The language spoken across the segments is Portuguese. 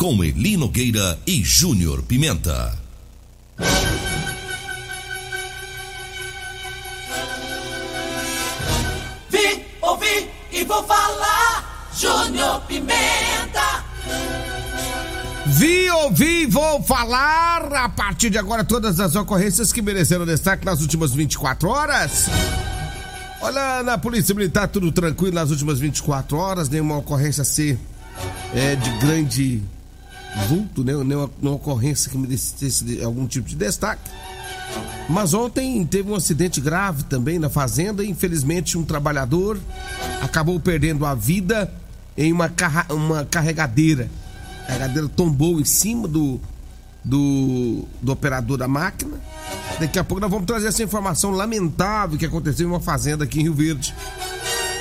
Com Eli Nogueira e Júnior Pimenta. Vi, ouvi e vou falar. Júnior Pimenta. Vi, ouvi, vou falar a partir de agora todas as ocorrências que mereceram destaque nas últimas 24 horas. Olha, na Polícia Militar tudo tranquilo nas últimas 24 horas, nenhuma ocorrência ser é, de grande vulto, né? nenhuma, nenhuma ocorrência que merecesse algum tipo de destaque. Mas ontem teve um acidente grave também na fazenda. Infelizmente, um trabalhador acabou perdendo a vida em uma, carra, uma carregadeira. A carregadeira tombou em cima do, do, do operador da máquina. Daqui a pouco nós vamos trazer essa informação lamentável que aconteceu em uma fazenda aqui em Rio Verde.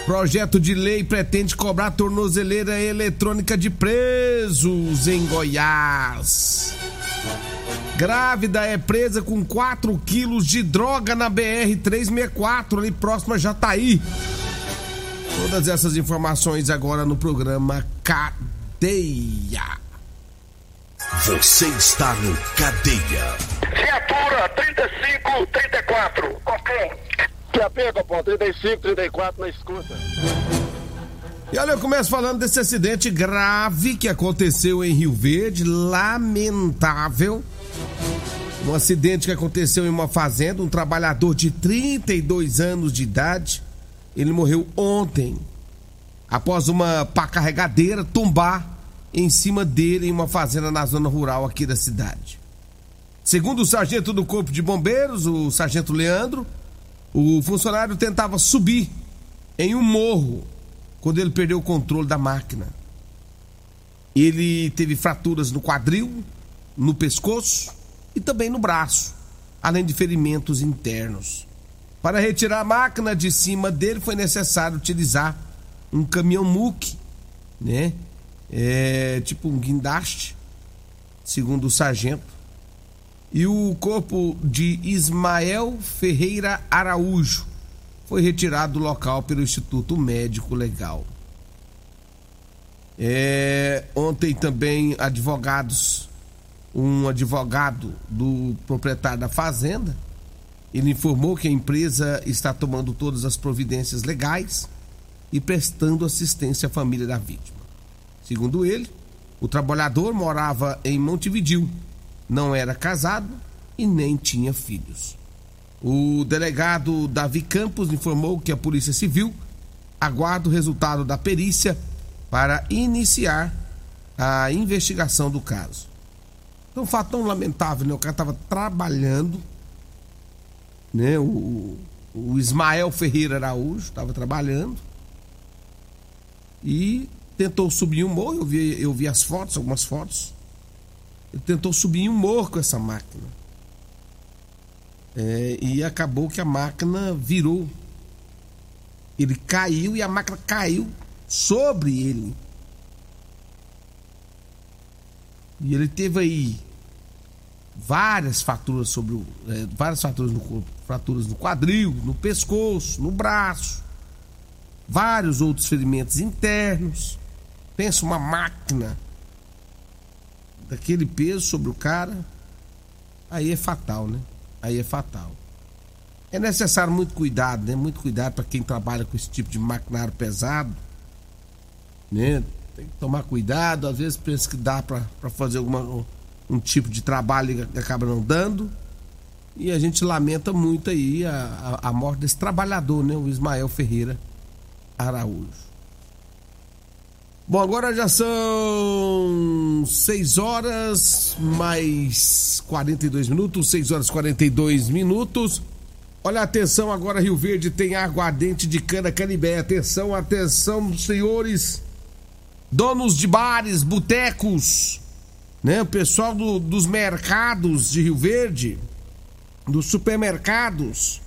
Projeto de lei pretende cobrar tornozeleira eletrônica de presos em Goiás. Grávida é presa com 4 quilos de droga na BR-364, ali próxima a Jataí. Todas essas informações agora no programa Cadeia. Você está no Cadeia. Viatura 3534. Ok. Que apega, pô, 35, 34 na escuta. E olha, eu começo falando desse acidente grave que aconteceu em Rio Verde, lamentável. Um acidente que aconteceu em uma fazenda, um trabalhador de 32 anos de idade, ele morreu ontem, após uma pá carregadeira tombar em cima dele em uma fazenda na zona rural aqui da cidade. Segundo o sargento do Corpo de Bombeiros, o sargento Leandro, o funcionário tentava subir em um morro quando ele perdeu o controle da máquina. Ele teve fraturas no quadril, no pescoço e também no braço, além de ferimentos internos. Para retirar a máquina de cima dele foi necessário utilizar um caminhão muque, né? É, tipo um guindaste, segundo o sargento. E o corpo de Ismael Ferreira Araújo foi retirado do local pelo Instituto Médico Legal. É, ontem também advogados, um advogado do proprietário da fazenda, ele informou que a empresa está tomando todas as providências legais e prestando assistência à família da vítima. Segundo ele, o trabalhador morava em Montevidil, não era casado e nem tinha filhos. O delegado Davi Campos informou que a Polícia Civil aguarda o resultado da perícia para iniciar a investigação do caso. É um fato tão lamentável, né? O cara estava trabalhando, né? O, o Ismael Ferreira Araújo estava trabalhando e tentou subir um morro. Eu vi, eu vi as fotos, algumas fotos. Ele tentou subir um morro com essa máquina. É, e acabou que a máquina virou. Ele caiu e a máquina caiu sobre ele. E ele teve aí várias fraturas sobre o, é, várias fraturas no corpo, fraturas no quadril, no pescoço, no braço, vários outros ferimentos internos. Pensa uma máquina daquele peso sobre o cara, aí é fatal, né? Aí é fatal. É necessário muito cuidado, né? Muito cuidado para quem trabalha com esse tipo de maquinário pesado, né? Tem que tomar cuidado, às vezes pensa que dá para fazer alguma, um tipo de trabalho e acaba não dando. E a gente lamenta muito aí a, a, a morte desse trabalhador, né? O Ismael Ferreira Araújo. Bom, agora já são 6 horas mais 42 minutos, 6 horas 42 minutos. Olha, atenção, agora Rio Verde tem aguardente de cana canibé. Atenção, atenção, senhores, donos de bares, botecos, né? O pessoal do, dos mercados de Rio Verde, dos supermercados.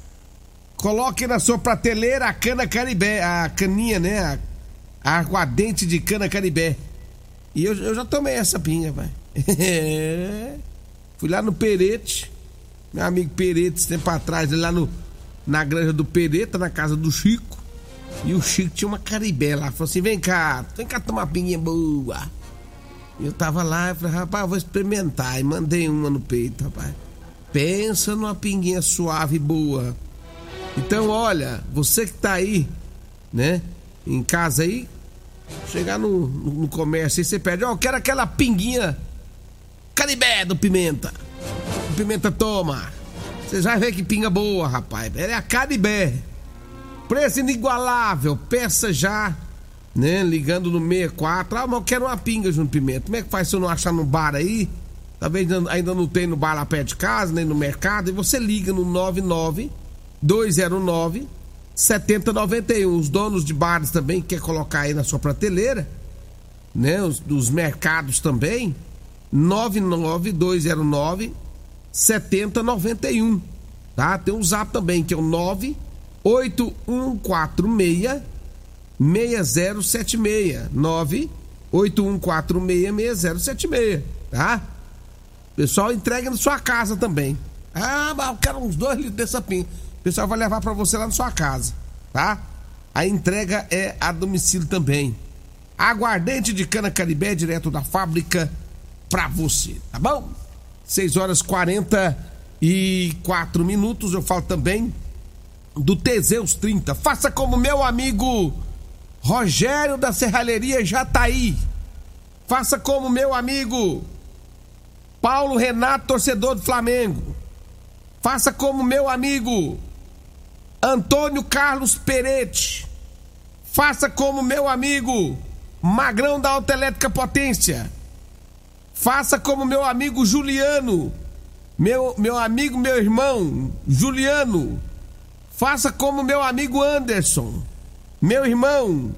Coloque na sua prateleira a cana canibé, a caninha, né? A aguardente de cana caribé. E eu, eu já tomei essa pinga, pai. Fui lá no Perete, meu amigo Perete, esse tempo atrás, lá no, na granja do Pereta, na casa do Chico. E o Chico tinha uma caribé lá. Falou assim: vem cá, vem cá tomar pinguinha boa. E eu tava lá, eu falei, rapaz, vou experimentar. E mandei uma no peito, rapaz. Pensa numa pinguinha suave e boa. Então, olha, você que tá aí, né? Em casa aí, Chegar no, no, comércio e você pede, ó, oh, quero aquela pinguinha canibé do Pimenta. Pimenta toma. Você já vê que pinga boa, rapaz. É a canibé. Preço inigualável. Peça já, né? Ligando no 64. Ah, mas eu quero uma pinga junto Pimenta. Como é que faz se eu não achar no bar aí? Talvez ainda não tem no bar lá perto de casa, nem no mercado. E você liga no 99 209 7091. Os donos de bares também quer colocar aí na sua prateleira, né? Os dos mercados também. 99209 7091. Tá? Tem um zap também que é o 98146 6076. 98146 6076, tá? Pessoal, entrega na sua casa também. Ah, mas eu quero uns dois litros dessa pinga. O pessoal vai levar para você lá na sua casa, tá? A entrega é a domicílio também. Aguardente de cana caribé direto da fábrica para você, tá bom? 6 horas 44 minutos. Eu falo também do Teseus 30. Faça como meu amigo Rogério da Serralheria Jataí. Faça como meu amigo Paulo Renato, torcedor do Flamengo. Faça como meu amigo Antônio Carlos Peretti. Faça como meu amigo Magrão da Autoelétrica Potência. Faça como meu amigo Juliano. Meu, meu amigo, meu irmão Juliano. Faça como meu amigo Anderson. Meu irmão.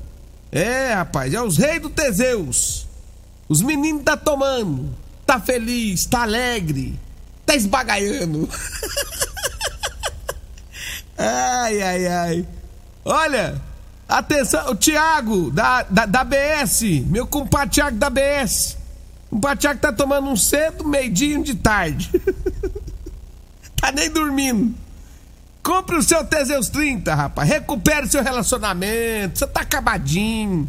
É, rapaz, é os reis do Teseus. Os meninos tá tomando. Tá feliz, tá alegre. Tá esbagaiando. Ai, ai, ai. Olha, atenção, o Thiago da, da, da BS, meu compadre Thiago da BS. O compadre tá tomando um cedo, meio-dia de tarde. tá nem dormindo. Compre o seu Teseus 30, rapaz. Recupere seu relacionamento. Você tá acabadinho.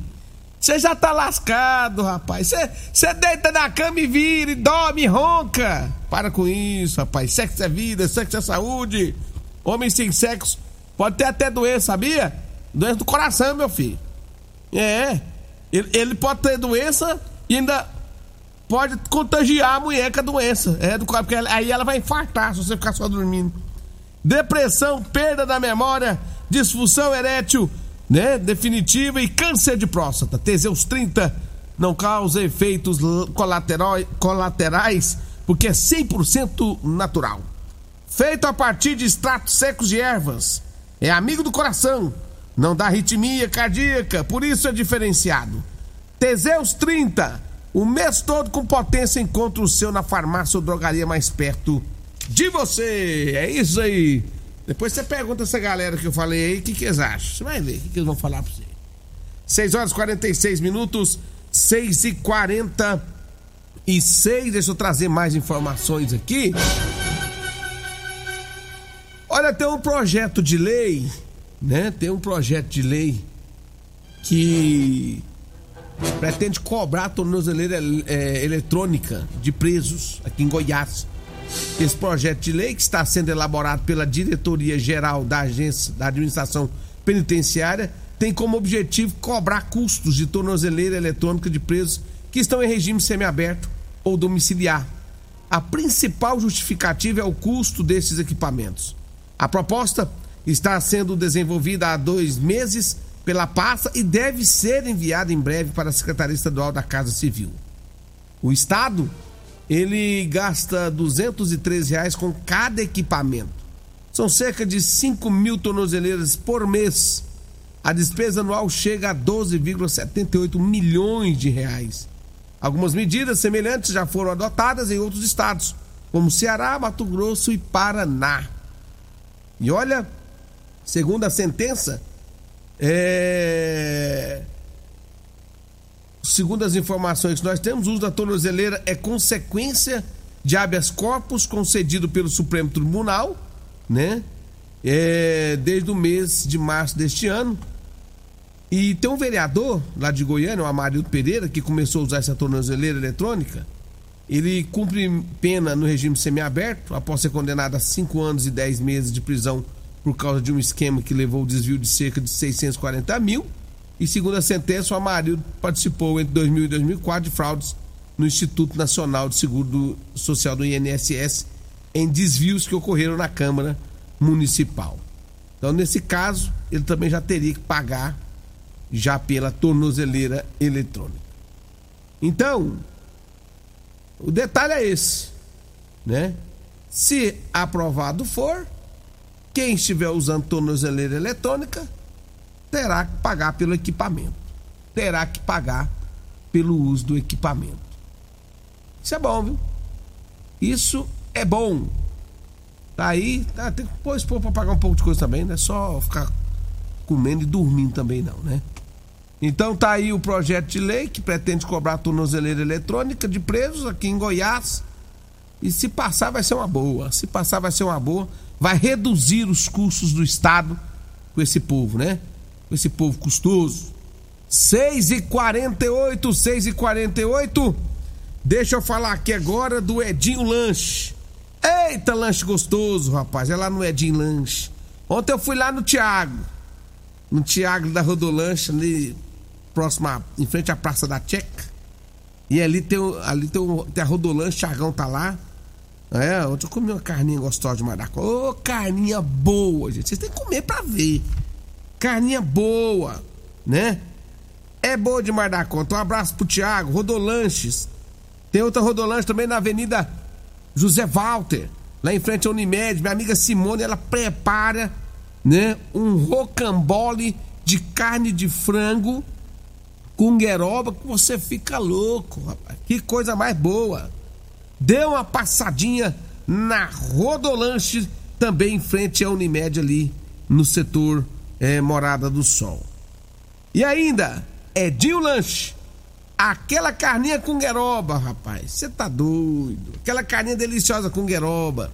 Você já tá lascado, rapaz. Você deita na cama e vira, e dorme, e ronca. Para com isso, rapaz. Sexo é vida, sexo é saúde. Homem sem sexo pode ter até doença, sabia? Doença do coração, meu filho. É. Ele, ele pode ter doença e ainda pode contagiar a mulher com a doença. É do porque aí ela vai infartar se você ficar só dormindo. Depressão, perda da memória, disfunção erétil, né? Definitiva e câncer de próstata. Teseus 30 não causa efeitos colaterais porque é 100% natural feito a partir de extratos secos de ervas. É amigo do coração, não dá arritmia cardíaca, por isso é diferenciado. Teseus 30, o mês todo com potência, encontra o seu na farmácia ou drogaria mais perto de você. É isso aí. Depois você pergunta essa galera que eu falei aí, o que, que eles acham? Você vai ver o que, que eles vão falar pra você. 6 horas e 46 minutos, 6 e 46 Deixa eu trazer mais informações aqui. Olha, tem um projeto de lei, né? Tem um projeto de lei que pretende cobrar a tornozeleira é, eletrônica de presos aqui em Goiás. Esse projeto de lei que está sendo elaborado pela Diretoria Geral da Agência da Administração Penitenciária tem como objetivo cobrar custos de tornozeleira eletrônica de presos que estão em regime semiaberto ou domiciliar. A principal justificativa é o custo desses equipamentos. A proposta está sendo desenvolvida há dois meses pela pasta e deve ser enviada em breve para a Secretaria Estadual da Casa Civil. O Estado, ele gasta 213 reais com cada equipamento. São cerca de 5 mil tornozeleiras por mês. A despesa anual chega a 12,78 milhões de reais. Algumas medidas semelhantes já foram adotadas em outros estados, como Ceará, Mato Grosso e Paraná. E olha, segundo a sentença, é... segundo as informações que nós temos, o uso da tornozeleira é consequência de habeas corpus concedido pelo Supremo Tribunal, né? É... desde o mês de março deste ano. E tem um vereador lá de Goiânia, o Amarildo Pereira, que começou a usar essa tornozeleira eletrônica. Ele cumpre pena no regime semiaberto, após ser condenado a 5 anos e 10 meses de prisão por causa de um esquema que levou o desvio de cerca de 640 mil. E segundo a sentença, o Amarildo participou entre 2000 e 2004 de fraudes no Instituto Nacional de Seguro Social do INSS em desvios que ocorreram na Câmara Municipal. Então, nesse caso, ele também já teria que pagar já pela tornozeleira eletrônica. Então, o detalhe é esse, né? Se aprovado for, quem estiver usando tornozeleira eletrônica terá que pagar pelo equipamento. Terá que pagar pelo uso do equipamento. Isso é bom, viu? Isso é bom. Tá aí, tá, tem que pôr pra pagar um pouco de coisa também, não é só ficar comendo e dormindo também não, né? Então tá aí o projeto de lei que pretende cobrar tornozeleira eletrônica de presos aqui em Goiás. E se passar vai ser uma boa. Se passar vai ser uma boa. Vai reduzir os custos do Estado com esse povo, né? Com esse povo custoso. 6 e 48 6 e 48 Deixa eu falar aqui agora do Edinho Lanche. Eita, lanche gostoso, rapaz. É lá no Edinho Lanche. Ontem eu fui lá no Tiago. No Tiago da Rodolanche, ali próxima, em frente à Praça da Tcheca. E ali tem, ali tem, tem a Rodolanche, Thiagão tá lá. É, ontem eu comi uma carninha gostosa de maracó. Ô, oh, carninha boa, gente. Vocês têm que comer pra ver. Carninha boa, né? É boa de mar da conta. Um abraço pro Thiago, Rodolanches. Tem outra Rodolanche também na Avenida José Walter, lá em frente à Unimed. Minha amiga Simone, ela prepara, né, um rocambole de carne de frango com gueroba que você fica louco, rapaz. Que coisa mais boa. Dê uma passadinha na Rodolanche, também em frente à Unimed ali no setor é, Morada do Sol. E ainda, Edinho Lanche. Aquela carninha com gueroba, rapaz. Você tá doido. Aquela carninha deliciosa com gueroba.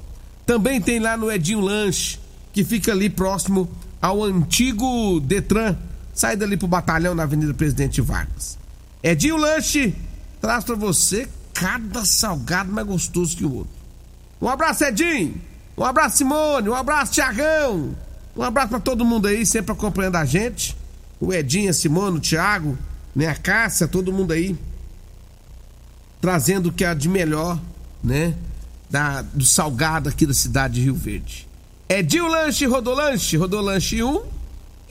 Também tem lá no Edinho Lanche, que fica ali próximo ao antigo Detran Sai dali pro batalhão na Avenida Presidente Vargas. Edinho Lanche traz pra você cada salgado mais gostoso que o outro. Um abraço, Edinho! Um abraço, Simone! Um abraço, Tiagão! Um abraço para todo mundo aí, sempre acompanhando a gente. O Edinho, a Simone, o Thiago, né, a Cássia, todo mundo aí. Trazendo o que é de melhor, né? Da, do salgado aqui da cidade de Rio Verde. Edinho Lanche, Rodolanche, Rodolanche 1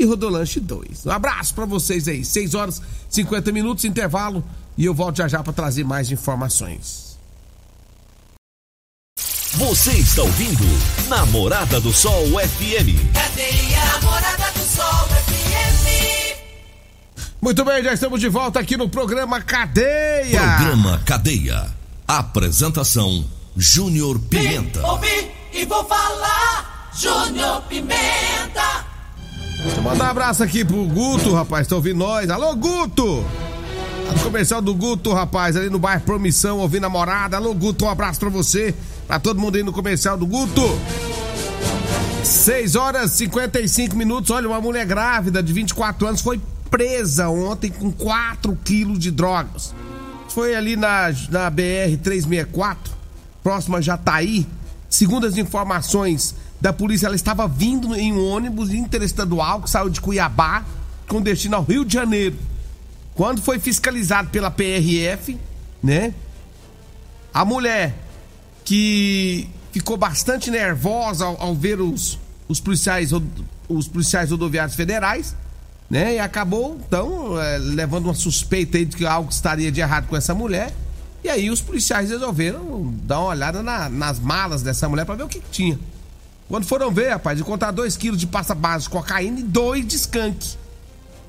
e Rodolanche 2. Um abraço para vocês aí. 6 horas 50 minutos, intervalo, e eu volto já já para trazer mais informações. Você está ouvindo Namorada do Sol FM. Cadê a Namorada do Sol FM? Muito bem, já estamos de volta aqui no programa Cadeia. Programa Cadeia. Apresentação Júnior Pimenta. Vim, ouvi e vou falar. Júnior Pimenta. Deixa eu mandar um abraço aqui pro Guto, rapaz, tá ouvindo nós. Alô, Guto! Tá no comercial do Guto, rapaz, ali no bairro Promissão, ouvindo a morada. Alô, Guto, um abraço pra você, pra todo mundo aí no comercial do Guto. 6 horas e 55 minutos. Olha, uma mulher grávida de 24 anos foi presa ontem com 4 quilos de drogas. Foi ali na, na BR 364, próxima a Jataí. Segundo as informações da polícia, ela estava vindo em um ônibus interestadual que saiu de Cuiabá com destino ao Rio de Janeiro. Quando foi fiscalizado pela PRF, né? A mulher que ficou bastante nervosa ao, ao ver os, os policiais os policiais rodoviários federais, né? E acabou então é, levando uma suspeita aí de que algo estaria de errado com essa mulher. E aí os policiais resolveram dar uma olhada na, nas malas dessa mulher para ver o que, que, tinha. Quando foram ver, rapaz, encontraram 2 quilos de pasta base cocaína e 2 de skunk,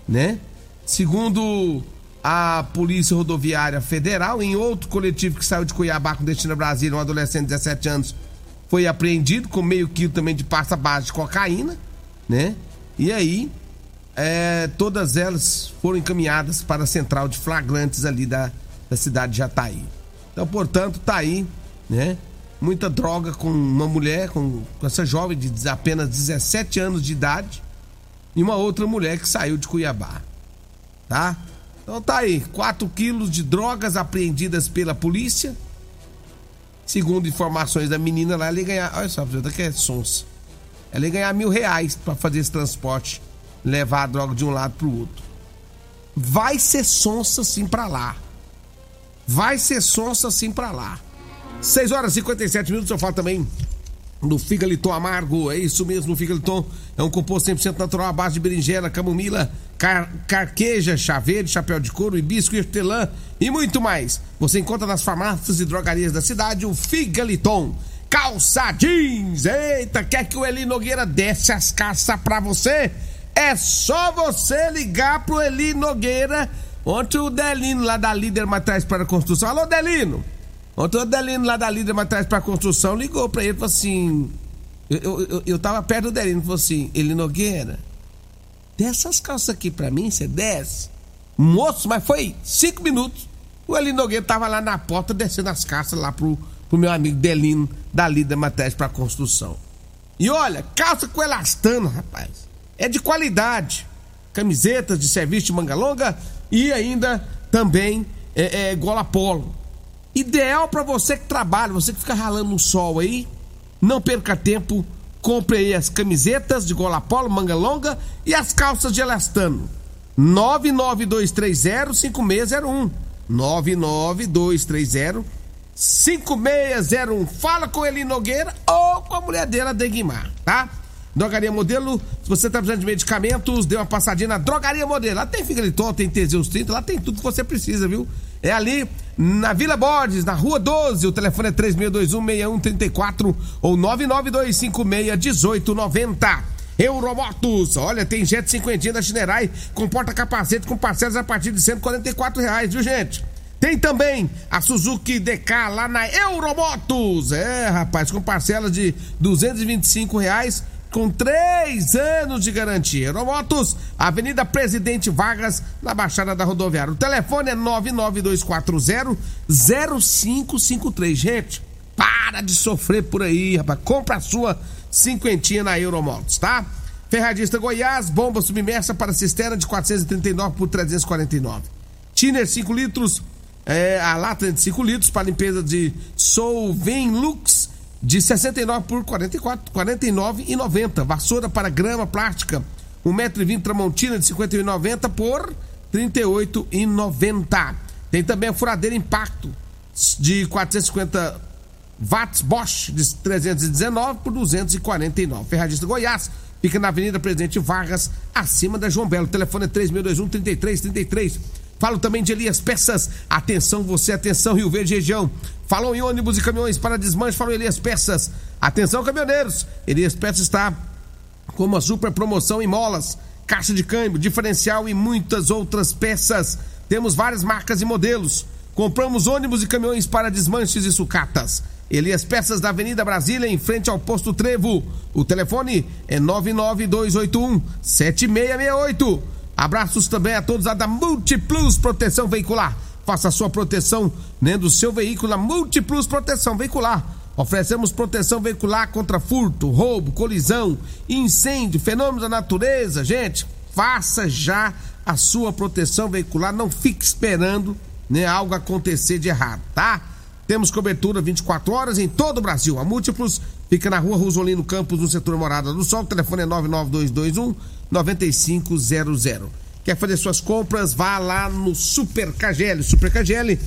né? Segundo a Polícia Rodoviária Federal, em outro coletivo que saiu de Cuiabá com destino a Brasília, um adolescente de 17 anos foi apreendido com meio quilo também de pasta base de cocaína, né? E aí, é, todas elas foram encaminhadas para a central de flagrantes ali da, da cidade de Jataí. Então, portanto, tá aí, né? Muita droga com uma mulher, com, com essa jovem de apenas 17 anos de idade e uma outra mulher que saiu de Cuiabá, tá? Então tá aí, 4 quilos de drogas apreendidas pela polícia. Segundo informações da menina lá, ela ia ganhar. Olha só, que é sonsa. Ela ia ganhar mil reais para fazer esse transporte, levar a droga de um lado pro outro. Vai ser sonsa sim pra lá. Vai ser sonsa sim pra lá. 6 horas e 57 minutos, eu falo também no Figaliton Amargo, é isso mesmo, o Figaliton é um composto 100% natural à base de berinjela, camomila, car carqueja, chá verde, chapéu de couro, hibisco, hortelã e muito mais. Você encontra nas farmácias e drogarias da cidade o Figaliton. Calça jeans, eita, quer que o Eli Nogueira desce as caças pra você? É só você ligar pro Eli Nogueira. Ontem o Delino lá da Líder Matriz para a Construção. Alô, Delino! Ontem o Delino lá da Líder Matriz para Construção ligou pra ele e falou assim: eu, eu, eu tava perto do Delino, falou assim, ele Nogueira, dessas calças aqui pra mim, você desce. Moço, mas foi cinco minutos. O Eli Nogueira tava lá na porta descendo as calças lá pro, pro meu amigo Delino, da Lida Matéria pra construção. E olha, calça com elastano, rapaz. É de qualidade. Camisetas de serviço de manga longa e ainda também é, é gola polo. Ideal para você que trabalha, você que fica ralando no sol aí não perca tempo, compre aí as camisetas de gola polo, manga longa e as calças de elastano. 992305601. 99230 5601. Fala com ele Nogueira ou com a mulher dele, Degmar, tá? Drogaria Modelo, se você tá precisando de medicamentos, dê uma passadinha na Drogaria Modelo. Lá tem Figaliton, tem Teseus 30, lá tem tudo que você precisa, viu? É ali na Vila Borges, na Rua 12. O telefone é 3621-6134 ou 99256-1890. Euromotos, olha, tem Jet 50 da Chinerai com porta-capacete com parcelas a partir de 144 reais, viu gente? Tem também a Suzuki DK lá na Euromotos. É, rapaz, com parcelas de 225 reais com três anos de garantia. Aeromotos, Avenida Presidente Vargas, na Baixada da Rodoviária. O telefone é 992400553. Gente, para de sofrer por aí, rapaz. Compra a sua cinquentinha na Euromotos, tá? Ferradista Goiás, bomba submersa para cisterna de 439 por 349. Tiner 5 litros, é, a lata de 5 litros para limpeza de Solvem Lux de 69 por 44, 49 e 90. Vassoura para grama plástica, 1,20m Tramontina de 51,90 por 38,90. Tem também a furadeira Impacto de 450 watts Bosch de 319 por 249. Ferragista Goiás fica na Avenida Presidente Vargas, acima da João Belo. O telefone é 3621 3333. Falo também de Elias Peças. Atenção você, atenção Rio Verde região. Falou em ônibus e caminhões para desmanche, falou Elias Peças. Atenção caminhoneiros. Elias Peças está com uma super promoção em molas, caixa de câmbio, diferencial e muitas outras peças. Temos várias marcas e modelos. Compramos ônibus e caminhões para desmanches e sucatas. Elias Peças da Avenida Brasília, em frente ao posto Trevo. O telefone é 99281 7668. Abraços também a todos da Multiplus Proteção Veicular. Faça a sua proteção né, do seu veículo na Multiplus Proteção Veicular. Oferecemos proteção veicular contra furto, roubo, colisão, incêndio, fenômenos da natureza. Gente, faça já a sua proteção veicular. Não fique esperando né, algo acontecer de errado, tá? Temos cobertura 24 horas em todo o Brasil. A Múltiplos fica na rua Rosolino Campos, no setor Morada do Sol. O telefone é 99221 9500. Quer fazer suas compras? Vá lá no Super KGL. Super KGL,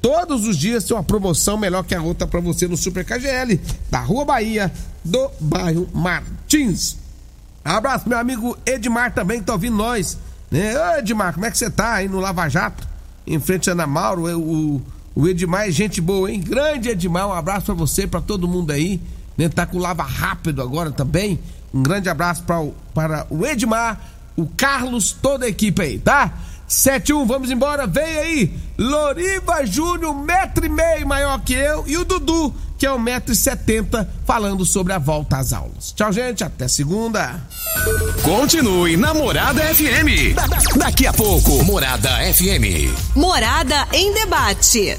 todos os dias tem uma promoção melhor que a outra para você no Super KGL, da Rua Bahia, do bairro Martins. Abraço, meu amigo Edmar também que tá ouvindo nós. Né? Ô Edmar, como é que você tá aí no Lava Jato? Em frente a Ana Mauro, o, o Edmar é gente boa, hein? Grande Edmar, um abraço para você, para todo mundo aí. Né? Tá com Lava Rápido agora também. Um grande abraço pra, para o Edmar, o Carlos, toda a equipe aí, tá? 71, vamos embora, vem aí, Loriva Júnior, metro e meio maior que eu, e o Dudu, que é um metro e setenta, falando sobre a volta às aulas. Tchau, gente, até segunda. Continue na Morada FM. Da- da- daqui a pouco, Morada FM. Morada em debate.